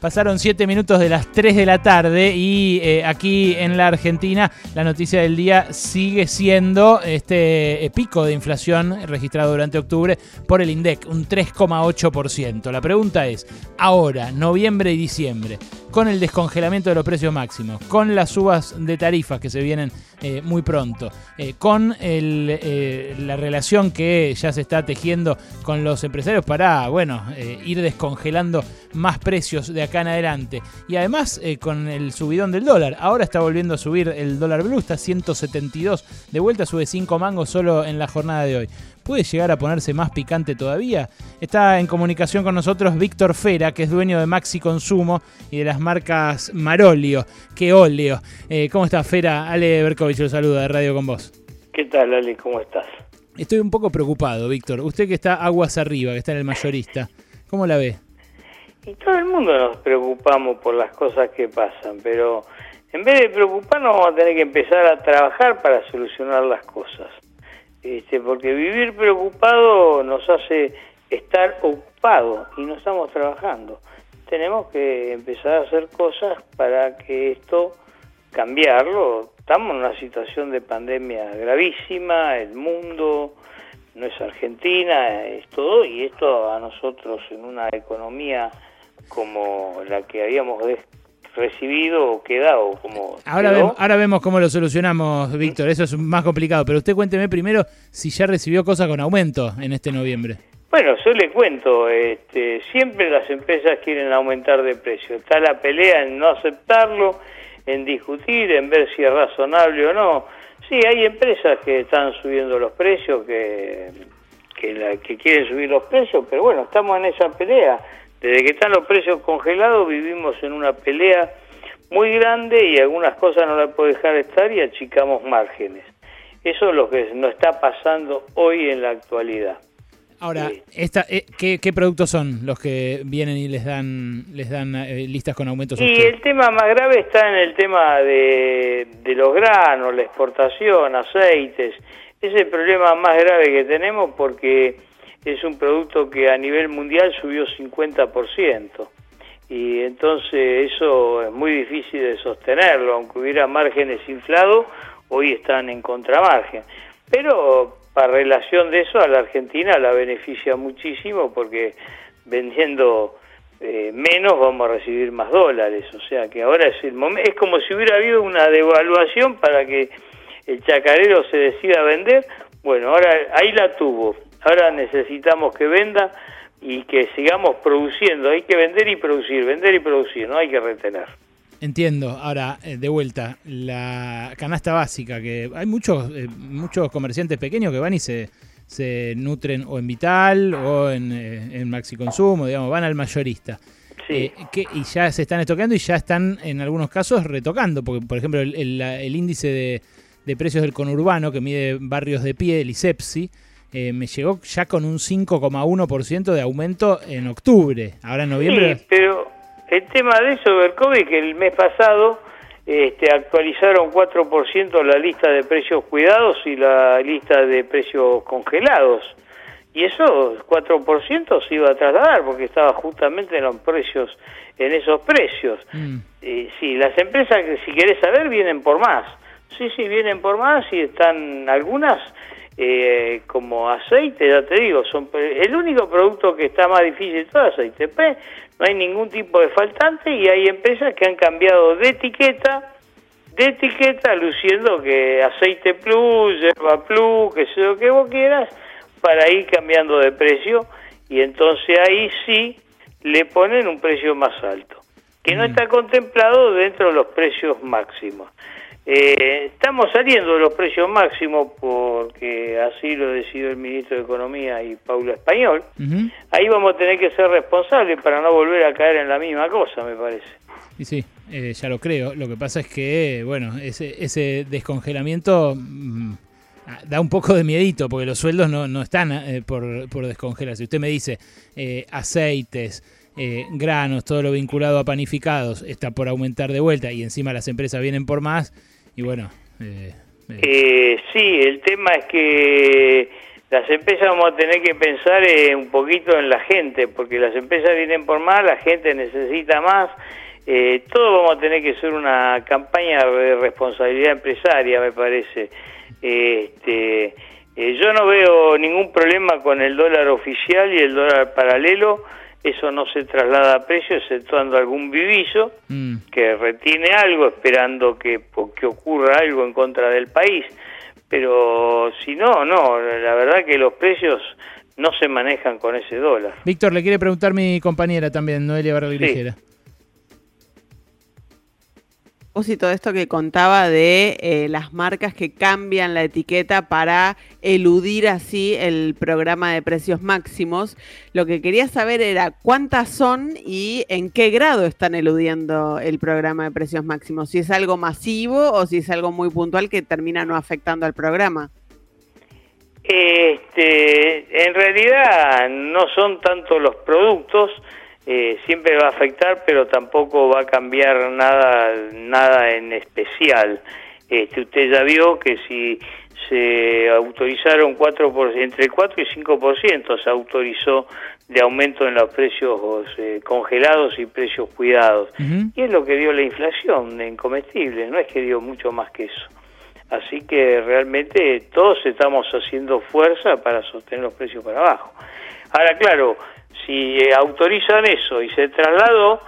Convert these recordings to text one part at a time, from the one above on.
Pasaron 7 minutos de las 3 de la tarde y eh, aquí en la Argentina la noticia del día sigue siendo este eh, pico de inflación registrado durante octubre por el INDEC, un 3,8%. La pregunta es, ahora, noviembre y diciembre, con el descongelamiento de los precios máximos, con las subas de tarifas que se vienen eh, muy pronto, con la relación que ya se está tejiendo con los empresarios para, bueno, ir descongelando más precios de acá en adelante. Y además eh, con el subidón del dólar. Ahora está volviendo a subir el dólar blue, está 172. De vuelta sube 5 mangos solo en la jornada de hoy. ¿Puede llegar a ponerse más picante todavía? Está en comunicación con nosotros Víctor Fera, que es dueño de Maxi Consumo y de las marcas Marolio, que óleo. Eh, ¿Cómo está Fera? Ale Berkovich lo saluda de Radio con vos. ¿Qué tal, Ale? ¿Cómo estás? Estoy un poco preocupado, Víctor. Usted que está aguas arriba, que está en el mayorista, ¿cómo la ve? Y todo el mundo nos preocupamos por las cosas que pasan, pero en vez de preocuparnos vamos a tener que empezar a trabajar para solucionar las cosas. Este, porque vivir preocupado nos hace estar ocupados y no estamos trabajando. Tenemos que empezar a hacer cosas para que esto cambiarlo. Estamos en una situación de pandemia gravísima, el mundo no es Argentina, es todo, y esto a nosotros en una economía como la que habíamos recibido o quedado como ahora vemos, ahora vemos cómo lo solucionamos Víctor. Eso es más complicado. Pero usted cuénteme primero si ya recibió cosas con aumento en este noviembre. Bueno yo le cuento este, siempre las empresas quieren aumentar de precio. Está la pelea en no aceptarlo en discutir en ver si es razonable o no. Sí hay empresas que están subiendo los precios que que, la, que quieren subir los precios pero bueno estamos en esa pelea desde que están los precios congelados vivimos en una pelea muy grande y algunas cosas no las puede dejar estar y achicamos márgenes. Eso es lo que nos está pasando hoy en la actualidad. Ahora, esta, eh, ¿qué, productos son los que vienen y les dan les dan eh, listas con aumentos? Y el tema más grave está en el tema de, de los granos, la exportación, aceites. Es el problema más grave que tenemos porque es un producto que a nivel mundial subió 50%. Y entonces eso es muy difícil de sostenerlo, aunque hubiera márgenes inflados, hoy están en contramargen. Pero para relación de eso a la Argentina la beneficia muchísimo porque vendiendo eh, menos vamos a recibir más dólares, o sea que ahora es el momento, es como si hubiera habido una devaluación para que el chacarero se decida vender, bueno, ahora ahí la tuvo, Ahora necesitamos que venda y que sigamos produciendo. Hay que vender y producir, vender y producir, no hay que retener. Entiendo. Ahora, eh, de vuelta, la canasta básica, que hay muchos, eh, muchos comerciantes pequeños que van y se, se nutren o en Vital o en, eh, en Maxi Consumo, digamos, van al mayorista. Sí. que, y ya se están estoqueando y ya están en algunos casos retocando, porque por ejemplo el, el, índice de, de, precios del conurbano que mide barrios de pie, el ISEPSI, eh, me llegó ya con un 5,1% de aumento en octubre. Ahora en noviembre. Sí, pero el tema de eso, Berkovic, que el mes pasado este, actualizaron 4% la lista de precios cuidados y la lista de precios congelados. Y eso, 4% se iba a trasladar porque estaba justamente en los precios, en esos precios. Mm. sí, las empresas que si querés saber vienen por más. Sí, sí, vienen por más y están algunas eh, como aceite, ya te digo, son el único producto que está más difícil todo aceite P, no hay ningún tipo de faltante y hay empresas que han cambiado de etiqueta, de etiqueta luciendo que aceite plus, yerba plus, que sea lo que vos quieras, para ir cambiando de precio y entonces ahí sí le ponen un precio más alto, que no mm. está contemplado dentro de los precios máximos. Eh, estamos saliendo de los precios máximos porque así lo decidió el ministro de Economía y Paula Español. Ahí vamos a tener que ser responsables para no volver a caer en la misma cosa, me parece. Y sí, eh, ya lo creo. Lo que pasa es que, bueno, ese, ese descongelamiento mm, da un poco de miedito porque los sueldos no, no están eh, por, por descongelar. Si usted me dice aceites, granos, todo lo vinculado a panificados está por aumentar de vuelta y encima las empresas vienen por más y bueno... Eh, eh, sí, el tema es que las empresas vamos a tener que pensar eh, un poquito en la gente, porque las empresas vienen por más, la gente necesita más. Eh, todo vamos a tener que hacer una campaña de responsabilidad empresaria, me parece. Este, eh, yo no veo ningún problema con el dólar oficial y el dólar paralelo. Eso no se traslada a precio, exceptuando algún vivillo Mm. que retiene algo esperando que, que ocurra algo en contra del país. Pero si no, no, la verdad que los precios no se manejan con ese dólar. Víctor, le quiere preguntar mi compañera también, Noelia Barra Grigera. Propósito de esto que contaba de eh, las marcas que cambian la etiqueta para eludir así el programa de precios máximos, lo que quería saber era cuántas son y en qué grado están eludiendo el programa de precios máximos, si es algo masivo o si es algo muy puntual que termina no afectando al programa. Este, en realidad no son tanto los productos, eh, siempre va a afectar, pero tampoco va a cambiar nada, nada en especial. Este, usted ya vio que si se autorizaron 4 por, entre el 4 y 5% se autorizó de aumento en los precios eh, congelados y precios cuidados. Uh -huh. Y es lo que dio la inflación en comestibles, no es que dio mucho más que eso. Así que realmente todos estamos haciendo fuerza para sostener los precios para abajo. Ahora, claro, si autorizan eso y se trasladó,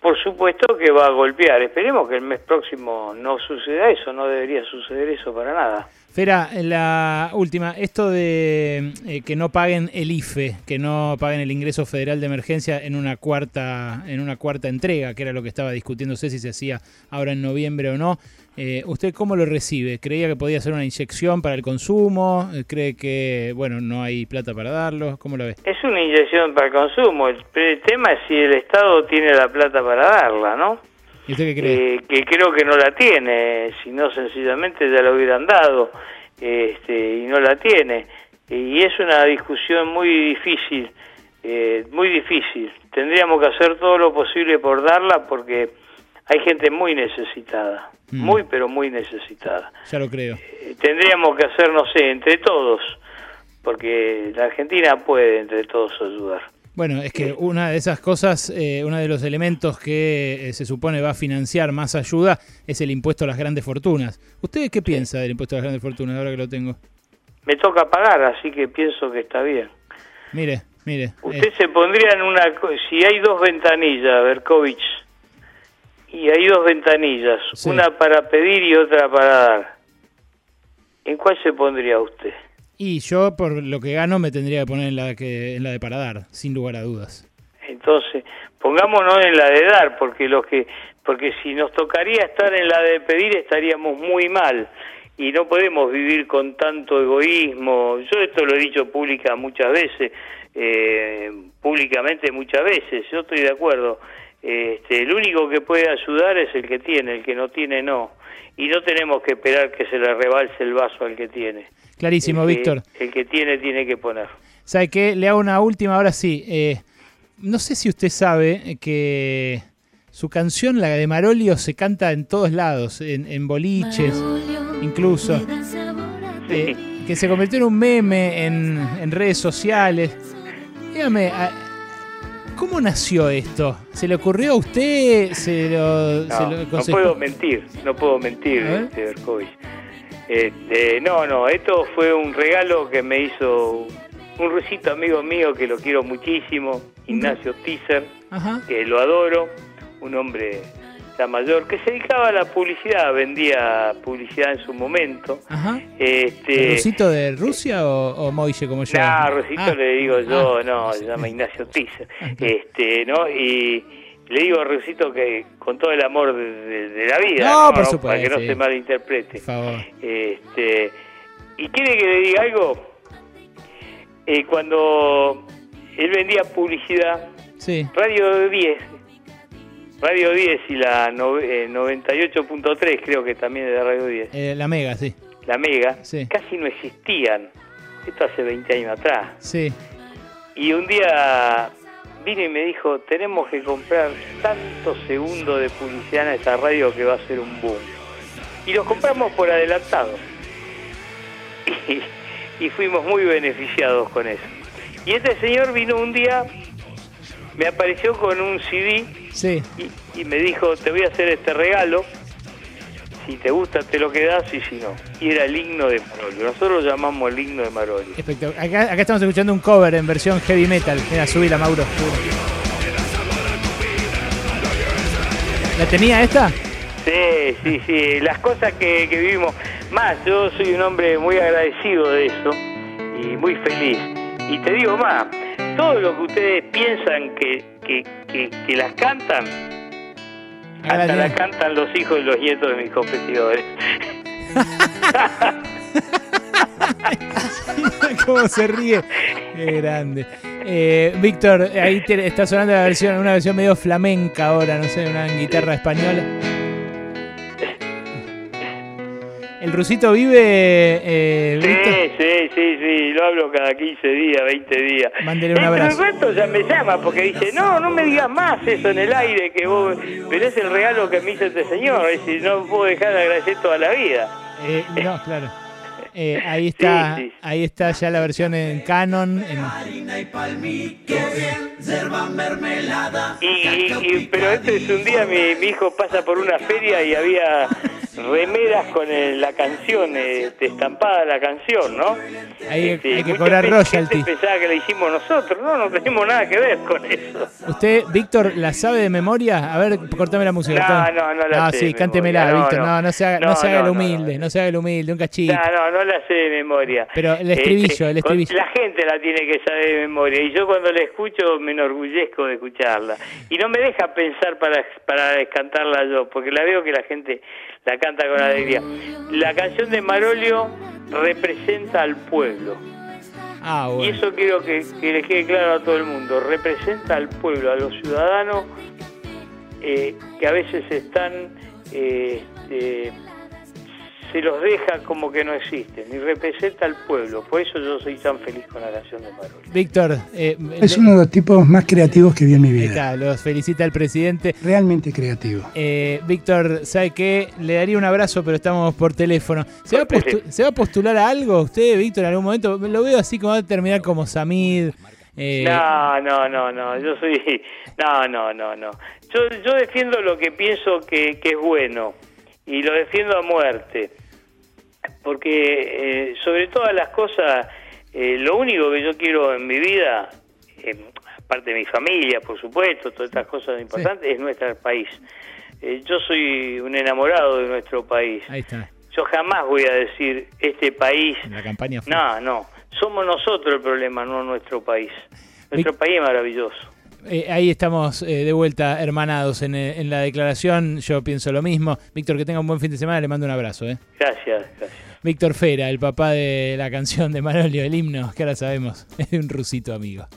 por supuesto que va a golpear. Esperemos que el mes próximo no suceda eso, no debería suceder eso para nada. Fera, la última, esto de eh, que no paguen el IFE, que no paguen el ingreso federal de emergencia en una cuarta en una cuarta entrega, que era lo que estaba discutiéndose si se hacía ahora en noviembre o no. Eh, ¿Usted cómo lo recibe? ¿Creía que podía ser una inyección para el consumo? ¿Cree que, bueno, no hay plata para darlo? ¿Cómo lo ve? Es una inyección para el consumo. El, el tema es si el Estado tiene la plata para darla, ¿no? ¿Y usted qué cree? Eh, que creo que no la tiene, si no sencillamente ya la hubieran dado este, y no la tiene. Y es una discusión muy difícil, eh, muy difícil. Tendríamos que hacer todo lo posible por darla porque hay gente muy necesitada, mm. muy pero muy necesitada. Ya lo creo. Eh, tendríamos que hacer, no sé, entre todos, porque la Argentina puede entre todos ayudar. Bueno, es que una de esas cosas, eh, uno de los elementos que eh, se supone va a financiar más ayuda es el impuesto a las grandes fortunas. ¿Usted qué piensa del impuesto a las grandes fortunas ahora que lo tengo? Me toca pagar, así que pienso que está bien. Mire, mire. Usted se pondría en una... Si hay dos ventanillas, Berkovich, y hay dos ventanillas, sí. una para pedir y otra para dar, ¿en cuál se pondría usted? Y yo, por lo que gano, me tendría que poner en la, que, en la de para dar, sin lugar a dudas. Entonces, pongámonos en la de dar, porque los que porque si nos tocaría estar en la de pedir estaríamos muy mal y no podemos vivir con tanto egoísmo. Yo esto lo he dicho pública muchas veces, eh, públicamente muchas veces. Yo estoy de acuerdo. Este, el único que puede ayudar es el que tiene, el que no tiene no. Y no tenemos que esperar que se le rebalse el vaso al que tiene. Clarísimo, el que, Víctor. El que tiene, tiene que poner. ¿Sabe qué? Le hago una última, ahora sí. Eh, no sé si usted sabe que su canción, la de Marolio, se canta en todos lados, en, en boliches, Marolio, incluso. Eh, que se convirtió en un meme en, en redes sociales. Dígame, ¿cómo nació esto? ¿Se le ocurrió a usted? ¿Se lo, no, se lo no puedo mentir, no puedo mentir, este, Berkovich. Este, no, no, esto fue un regalo que me hizo un recito amigo mío que lo quiero muchísimo, Ignacio Tizer, que lo adoro, un hombre ya mayor, que se dedicaba a la publicidad, vendía publicidad en su momento. Ajá. Este, ¿Rusito de Rusia o, o Moille como yo? No, Rusito ah. le digo yo, ah. no, se llama Ignacio Tizer. Este, ¿no? Y le digo a Rusito que con todo el amor de, de, de la vida, no, ¿no? por supuesto, para que no sí. se malinterprete. Por favor. Este, ¿Y quiere que le diga algo? Eh, cuando él vendía publicidad, sí. Radio 10, Radio 10 y la no, eh, 98.3 creo que también es de Radio 10. Eh, la Mega, sí. La Mega, sí. casi no existían. Esto hace 20 años atrás. Sí. Y un día vino y me dijo, tenemos que comprar tantos segundos de publicidad en esta radio que va a ser un boom. Y los compramos por adelantado. Y, y fuimos muy beneficiados con eso. Y este señor vino un día, me apareció con un CD Sí. y, y me dijo, te voy a hacer este regalo, si te gusta te lo quedas y si no. Y era el himno de Marolio, nosotros lo llamamos el himno de Marolio. Acá, acá estamos escuchando un cover en versión heavy metal. Mira, subila, Mauro. subila. ¿La tenía esta? Sí, sí, sí, las cosas que, que vivimos. Más, yo soy un hombre muy agradecido de eso y muy feliz. Y te digo más, todo lo que ustedes piensan que, que, que, que las cantan, hasta las cantan los hijos y los nietos de mis competidores. ¿Cómo se ríe? Qué grande. Eh, Víctor, ahí te- está sonando la versión, una versión medio flamenca ahora, no sé, una guitarra española. ¿El rusito vive, eh, Sí, sí, sí, sí, lo hablo cada 15 días, 20 días. Mándele un abrazo. rato ya me llama porque dice, no, no me digas más eso en el aire, que vos, pero es el regalo que me hizo este señor, es decir, no puedo dejar de agradecer toda la vida. Eh, no, claro. Eh, ahí está, Sí, sí. ahí está ya la versión en canon. en- Y, y- y- pero este es un día mi, mi hijo pasa por una feria y había remeras con el- la canción, eh, estampada la canción, ¿no? Ahí Este, hay que cobrar gente pensaba que la hicimos nosotros, no, no tenemos nada que ver con eso. ¿Usted, Víctor, la sabe de memoria? A ver, cortame la música. No, no, no la sé sí, cántemela, no, Víctor. No, no. no, se haga, no, No, se haga no, el no, humilde, no, no. se haga el humilde, un cachito. No, no, no la sé de memoria. Pero el estribillo, el con- estribillo. La gente la tiene que saber de memoria y yo cuando la escucho me enorgullezco de escucharla. Y no me deja pensar para, para cantarla yo, porque la veo que la gente la canta con alegría. La canción de Marolio representa al pueblo. Ah, Y eso quiero que, que le quede claro a todo el mundo. Representa al pueblo, a los ciudadanos eh, que a veces están, eh, este, se los deja como que no existen. Y representa al pueblo. Por eso yo soy tan feliz con la canción de Marolio. Víctor, eh, Es uno de los tipos más creativos que vi en mi vida. está, los felicita el presidente. Realmente creativo. Eh, Víctor, ¿sabe qué? Le daría un abrazo, pero estamos por teléfono. ¿Se va, a ¿Se va a postular a algo usted, Víctor, en algún momento? Lo veo así como va a terminar como Samid. eh, No, no, no, no, yo soy... No, no, no, no. Yo, yo defiendo lo que pienso que, que es bueno y lo defiendo a muerte. Porque eh, sobre todas las cosas, eh, lo único que yo quiero en mi vida, eh, aparte de mi familia, por supuesto, todas estas cosas importantes, es nuestro país. Eh, yo soy un enamorado de nuestro país. ahí está, Yo jamás voy a decir este país en la campaña. fue. no, no. Somos nosotros el problema, no nuestro país. Nuestro Vic- país es maravilloso. Eh, ahí estamos eh, de vuelta hermanados en, eh, en la declaración. Yo pienso lo mismo. Víctor, que tenga un buen fin de semana. Le mando un abrazo. Eh. Gracias, gracias. Víctor Fera, el papá de la canción de Manolio, el himno, que ahora sabemos, es de un rusito amigo.